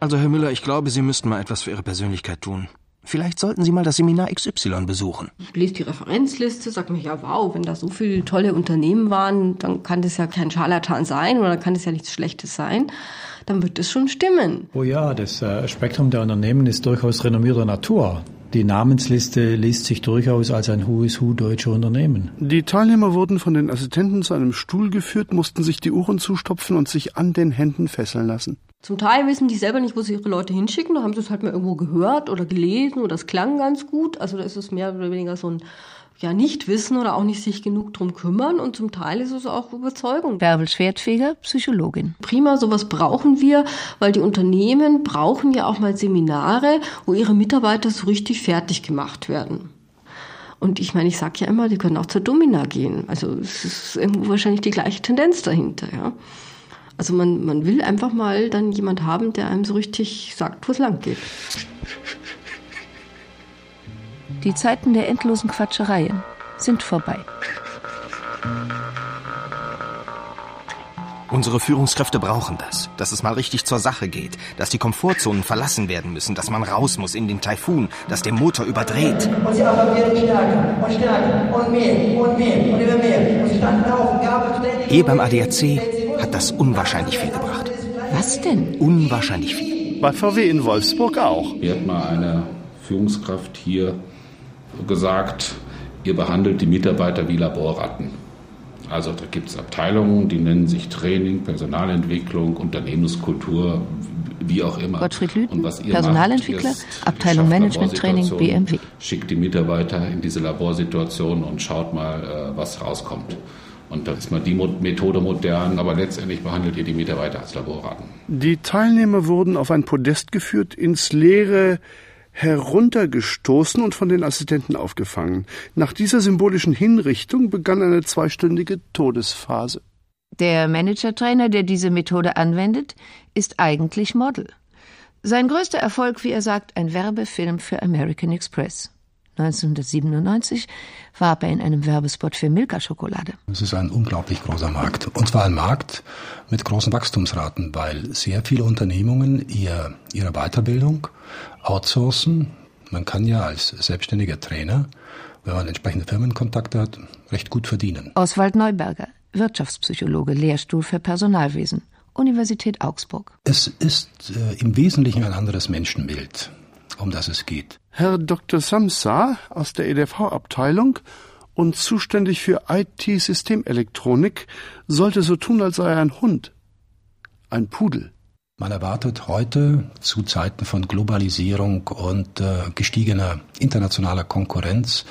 Also, Herr Müller, ich glaube, Sie müssten mal etwas für Ihre Persönlichkeit tun. Vielleicht sollten Sie mal das Seminar XY besuchen. Ich lese die Referenzliste, sag mir, ja, wow, wenn da so viele tolle Unternehmen waren, dann kann das ja kein Scharlatan sein oder kann das ja nichts Schlechtes sein. Dann wird das schon stimmen. Oh ja, das äh, Spektrum der Unternehmen ist durchaus renommierter Natur. Die Namensliste liest sich durchaus als ein Who is Who deutscher Unternehmen. Die Teilnehmer wurden von den Assistenten zu einem Stuhl geführt, mussten sich die Uhren zustopfen und sich an den Händen fesseln lassen. Zum Teil wissen die selber nicht, wo sie ihre Leute hinschicken. Da haben sie es halt mal irgendwo gehört oder gelesen oder es klang ganz gut. Also da ist es mehr oder weniger so ein ja nicht wissen oder auch nicht sich genug drum kümmern und zum Teil ist es auch Überzeugung. Bärbel Schwertfeger, Psychologin. Prima, sowas brauchen wir, weil die Unternehmen brauchen ja auch mal Seminare, wo ihre Mitarbeiter so richtig fertig gemacht werden. Und ich meine, ich sage ja immer, die können auch zur Domina gehen. Also es ist irgendwo wahrscheinlich die gleiche Tendenz dahinter, ja. Also man, man will einfach mal dann jemand haben, der einem so richtig sagt, wo es lang geht. Die Zeiten der endlosen Quatschereien sind vorbei. Unsere Führungskräfte brauchen das, dass es mal richtig zur Sache geht, dass die Komfortzonen verlassen werden müssen, dass man raus muss in den Taifun, dass der Motor überdreht. Und sie affirmierten stärker und stärker und mehr und mehr und immer mehr. Und sie standen auf und gaben ständig... Hier beim ADAC hat das unwahrscheinlich viel gebracht. Was denn? Unwahrscheinlich viel. Bei VW in Wolfsburg auch. Mir hat mal eine Führungskraft hier gesagt, ihr behandelt die Mitarbeiter wie Laborratten. Also da gibt es Abteilungen, die nennen sich Training, Personalentwicklung, Unternehmenskultur, wie auch immer. Gottfried Lüthen, Personalentwickler, ist, Abteilung Management Training, BMW. Schickt die Mitarbeiter in diese Laborsituation und schaut mal, äh, was rauskommt. Und dann ist mal die Methode modern, aber letztendlich behandelt ihr die Mitarbeiter als Laborraten. Die Teilnehmer wurden auf ein Podest geführt, ins Leere heruntergestoßen und von den Assistenten aufgefangen. Nach dieser symbolischen Hinrichtung begann eine zweistündige Todesphase. Der Manager-Trainer, der diese Methode anwendet, ist eigentlich Model. Sein größter Erfolg, wie er sagt, ein Werbefilm für American Express. 1997 warb er in einem Werbespot für Milka-Schokolade. Es ist ein unglaublich großer Markt. Und zwar ein Markt mit großen Wachstumsraten, weil sehr viele Unternehmungen ihr, ihre Weiterbildung outsourcen. Man kann ja als selbstständiger Trainer, wenn man entsprechende Firmenkontakte hat, recht gut verdienen. Oswald Neuberger, Wirtschaftspsychologe, Lehrstuhl für Personalwesen, Universität Augsburg. Es ist äh, im Wesentlichen ein anderes Menschenbild, um das es geht. Herr Dr. Samsa aus der EDV-Abteilung und zuständig für IT-Systemelektronik sollte so tun, als sei er ein Hund. Ein Pudel. Man erwartet heute zu Zeiten von Globalisierung und äh, gestiegener internationaler Konkurrenz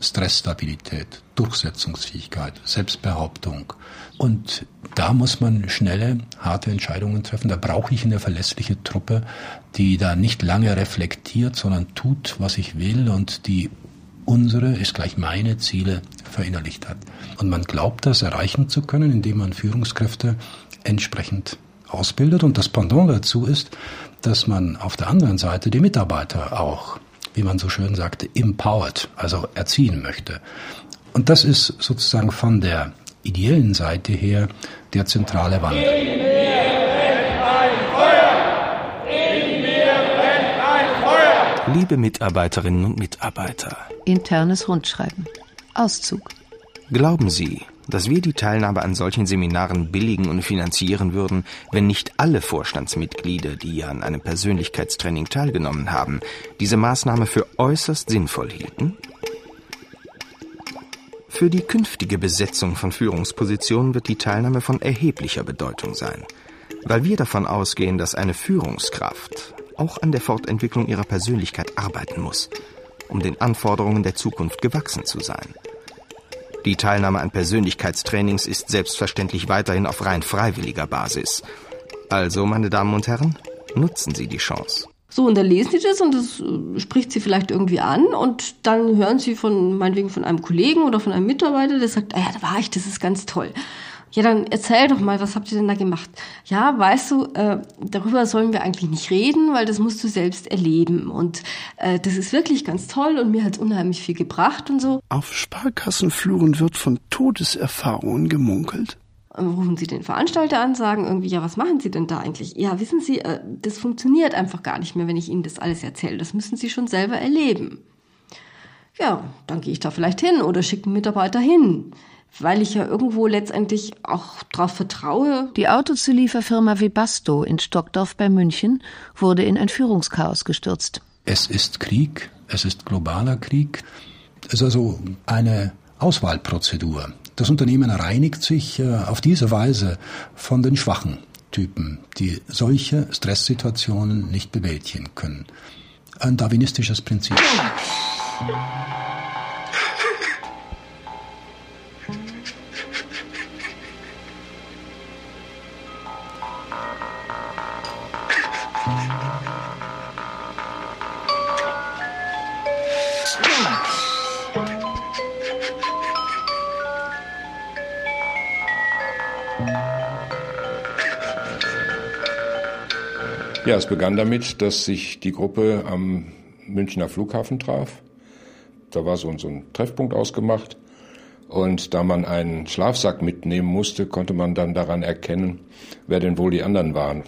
Stressstabilität, Durchsetzungsfähigkeit, Selbstbehauptung. Und da muss man schnelle, harte Entscheidungen treffen. Da brauche ich eine verlässliche Truppe, die da nicht lange reflektiert, sondern tut, was ich will und die unsere ist gleich meine Ziele verinnerlicht hat. Und man glaubt, das erreichen zu können, indem man Führungskräfte entsprechend ausbildet. Und das Pendant dazu ist, dass man auf der anderen Seite die Mitarbeiter auch, wie man so schön sagte, empowered, also erziehen möchte. Und das ist sozusagen von der ideellen Seite her der zentrale Wandel. Liebe Mitarbeiterinnen und Mitarbeiter. Internes Rundschreiben. Auszug. Glauben Sie, dass wir die Teilnahme an solchen Seminaren billigen und finanzieren würden, wenn nicht alle Vorstandsmitglieder, die an einem Persönlichkeitstraining teilgenommen haben, diese Maßnahme für äußerst sinnvoll hielten? Für die künftige Besetzung von Führungspositionen wird die Teilnahme von erheblicher Bedeutung sein, weil wir davon ausgehen, dass eine Führungskraft auch an der Fortentwicklung ihrer Persönlichkeit arbeiten muss, um den Anforderungen der Zukunft gewachsen zu sein. Die Teilnahme an Persönlichkeitstrainings ist selbstverständlich weiterhin auf rein freiwilliger Basis. Also, meine Damen und Herren, nutzen Sie die Chance. So, und dann lesen sie das und das äh, spricht sie vielleicht irgendwie an und dann hören sie von, meinetwegen von einem Kollegen oder von einem Mitarbeiter, der sagt, ah ja, da war ich, das ist ganz toll. Ja, dann erzähl doch mal, was habt ihr denn da gemacht? Ja, weißt du, äh, darüber sollen wir eigentlich nicht reden, weil das musst du selbst erleben. Und äh, das ist wirklich ganz toll und mir hat unheimlich viel gebracht und so. Auf Sparkassenfluren wird von Todeserfahrungen gemunkelt. rufen Sie den Veranstalter an, sagen irgendwie, ja, was machen Sie denn da eigentlich? Ja, wissen Sie, äh, das funktioniert einfach gar nicht mehr, wenn ich Ihnen das alles erzähle. Das müssen Sie schon selber erleben. Ja, dann gehe ich da vielleicht hin oder schicke einen Mitarbeiter hin, weil ich ja irgendwo letztendlich auch darauf vertraue. Die Autozulieferfirma Webasto in Stockdorf bei München wurde in ein Führungschaos gestürzt. Es ist Krieg, es ist globaler Krieg. Es ist also eine Auswahlprozedur. Das Unternehmen reinigt sich äh, auf diese Weise von den schwachen Typen, die solche Stresssituationen nicht bewältigen können. Ein darwinistisches Prinzip. Ja, es begann damit, dass sich die Gruppe am Münchner Flughafen traf. Da war so, ein Treffpunkt ausgemacht. Und da man einen Schlafsack mitnehmen musste, konnte man dann daran erkennen, wer denn wohl die anderen waren.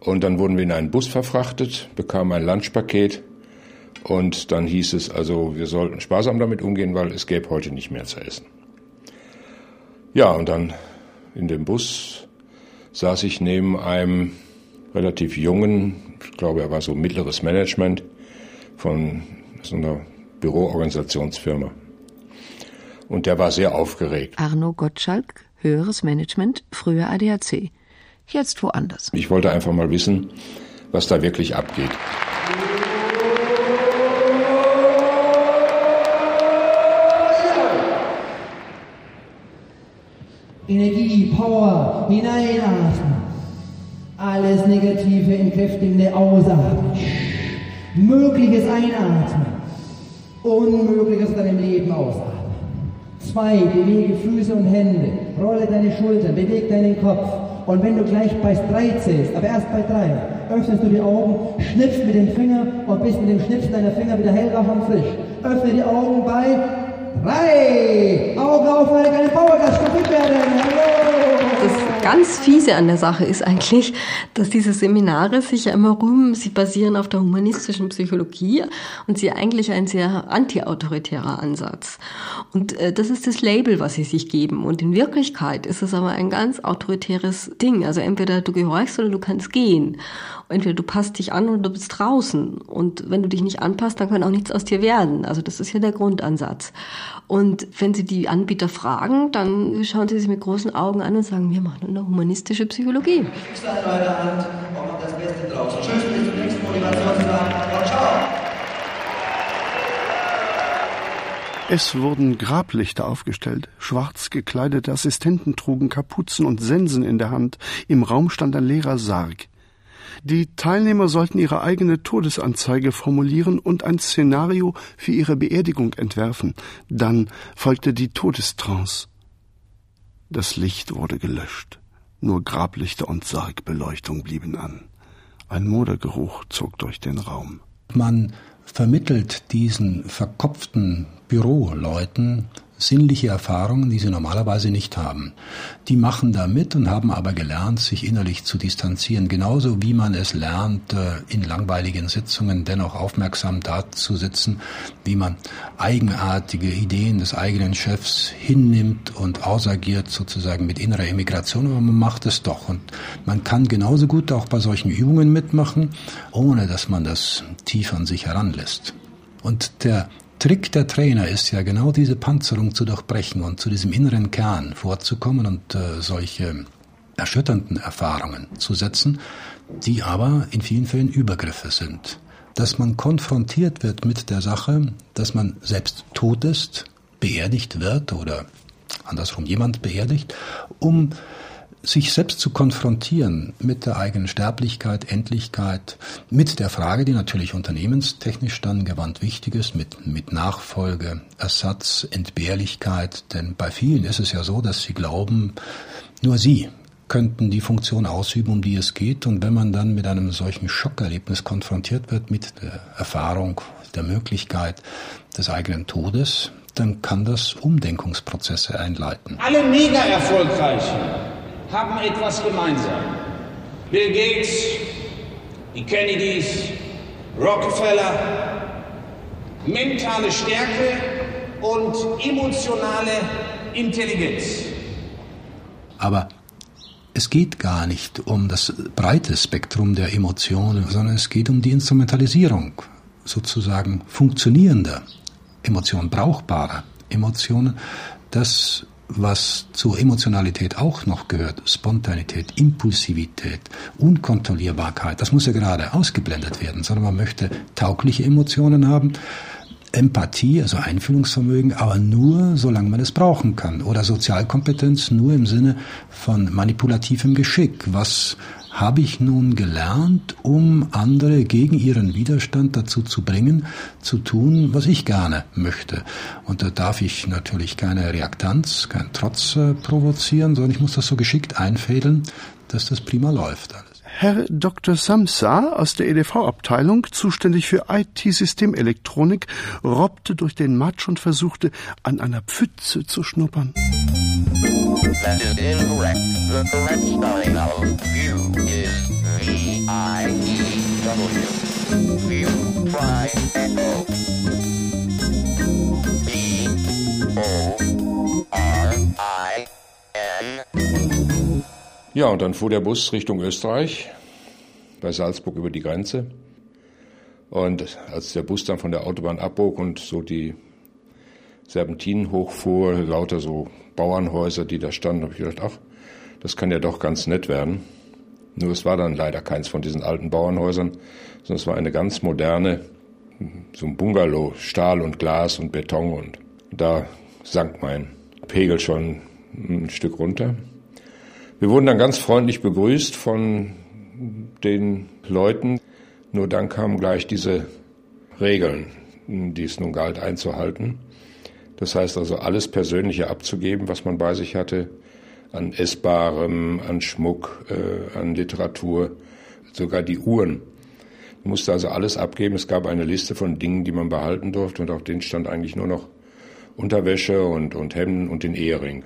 Und dann wurden wir in einen Bus verfrachtet, bekamen ein Lunchpaket und dann hieß es also, wir sollten sparsam damit umgehen, weil es gäbe heute nicht mehr zu essen. Ja, und dann in dem Bus saß ich neben einem relativ jungen, ich glaube, er war so mittleres Management von so einer Büroorganisationsfirma. Und der war sehr aufgeregt. Arno Gottschalk, höheres Management, früher ADAC. Jetzt woanders. Ich wollte einfach mal wissen, was da wirklich abgeht. Energie, Power, hineinatmen. Alles Negative entkräftigende ausatmen. Mögliches einatmen. Unmögliches in deinem Leben ausatmen. Zwei, bewege Füße und Hände. Rolle deine Schultern, bewege deinen Kopf. Und wenn du gleich bei drei zählst, aber erst bei drei, öffnest du die Augen, schnippst mit dem Finger und bist mit dem Schnipsen deiner Finger wieder hellwach und frisch. Öffne die Augen bei drei. 動画をファイル化にパワーが仕掛けてやれね。Ganz fiese an der Sache ist eigentlich, dass diese Seminare sich ja immer rühmen, sie basieren auf der humanistischen Psychologie und sie eigentlich ein sehr antiautoritärer Ansatz. Und äh, das ist das Label, was sie sich geben. Und in Wirklichkeit ist es aber ein ganz autoritäres Ding. Also entweder du gehorchst oder du kannst gehen. Entweder du passt dich an oder du bist draußen. Und wenn du dich nicht anpasst, dann kann auch nichts aus dir werden. Also das ist ja der Grundansatz. Und wenn sie die Anbieter fragen, dann schauen sie sich mit großen Augen an und sagen, wir machen eine humanistische Psychologie. Es wurden Grablichter aufgestellt. Schwarz gekleidete Assistenten trugen Kapuzen und Sensen in der Hand. Im Raum stand ein leerer Sarg. Die Teilnehmer sollten ihre eigene Todesanzeige formulieren und ein Szenario für ihre Beerdigung entwerfen. Dann folgte die Todestrance. Das Licht wurde gelöscht. Nur Grablichter und Sargbeleuchtung blieben an. Ein Modergeruch zog durch den Raum. Man vermittelt diesen verkopften Büroleuten sinnliche Erfahrungen, die sie normalerweise nicht haben. Die machen da mit und haben aber gelernt, sich innerlich zu distanzieren. Genauso wie man es lernt, äh, in langweiligen Sitzungen dennoch aufmerksam dazusitzen, wie man eigenartige Ideen des eigenen Chefs hinnimmt und ausagiert sozusagen mit innerer Emigration, aber man macht es doch. Und man kann genauso gut auch bei solchen Übungen mitmachen, ohne dass man das tief an sich heranlässt. Und der Trick der Trainer ist ja genau diese Panzerung zu durchbrechen und zu diesem inneren Kern vorzukommen und äh, solche erschütternden Erfahrungen zu setzen, die aber in vielen Fällen Übergriffe sind. Dass man konfrontiert wird mit der Sache, dass man selbst tot ist, beerdigt wird oder andersrum jemand beerdigt, um sich selbst zu konfrontieren mit der eigenen Sterblichkeit, Endlichkeit, mit der Frage, die natürlich unternehmenstechnisch dann gewandt wichtig ist, mit, mit Nachfolge, Ersatz, Entbehrlichkeit. Denn bei vielen ist es ja so, dass sie glauben, nur sie könnten die Funktion ausüben, um die es geht. Und wenn man dann mit einem solchen Schockerlebnis konfrontiert wird, mit der Erfahrung, der Möglichkeit des eigenen Todes, dann kann das Umdenkungsprozesse einleiten. Alle mega erfolgreichen haben etwas gemeinsam. Bill Gates, die Kennedys, Rockefeller, mentale Stärke und emotionale Intelligenz. Aber es geht gar nicht um das breite Spektrum der Emotionen, sondern es geht um die Instrumentalisierung sozusagen funktionierender Emotionen, brauchbarer Emotionen. Das, was zur Emotionalität auch noch gehört, Spontanität, Impulsivität, Unkontrollierbarkeit, das muss ja gerade ausgeblendet werden, sondern man möchte taugliche Emotionen haben Empathie, also Einfühlungsvermögen, aber nur, solange man es brauchen kann. Oder Sozialkompetenz nur im Sinne von manipulativem Geschick. Was habe ich nun gelernt, um andere gegen ihren Widerstand dazu zu bringen, zu tun, was ich gerne möchte. Und da darf ich natürlich keine Reaktanz, keinen Trotz äh, provozieren, sondern ich muss das so geschickt einfädeln, dass das prima läuft alles. Herr Dr. Samsa aus der EDV-Abteilung, zuständig für IT-Systemelektronik, robbte durch den Matsch und versuchte, an einer Pfütze zu schnuppern. That is incorrect. The correct spelling of view is V-I-E-W. View, try, echo. B-O-R-I-N. Ja, und dann fuhr der Bus Richtung Österreich, bei Salzburg über die Grenze. Und als der Bus dann von der Autobahn abbog und so die Serpentinen hochfuhr, lauter so Bauernhäuser, die da standen, habe ich gedacht, ach, das kann ja doch ganz nett werden. Nur es war dann leider keins von diesen alten Bauernhäusern, sondern es war eine ganz moderne, so ein Bungalow, Stahl und Glas und Beton und da sank mein Pegel schon ein Stück runter. Wir wurden dann ganz freundlich begrüßt von den Leuten. Nur dann kamen gleich diese Regeln, die es nun galt einzuhalten. Das heißt also alles Persönliche abzugeben, was man bei sich hatte, an Essbarem, an Schmuck, äh, an Literatur, sogar die Uhren. Man musste also alles abgeben. Es gab eine Liste von Dingen, die man behalten durfte und auf denen stand eigentlich nur noch Unterwäsche und, und Hemden und den Ehering.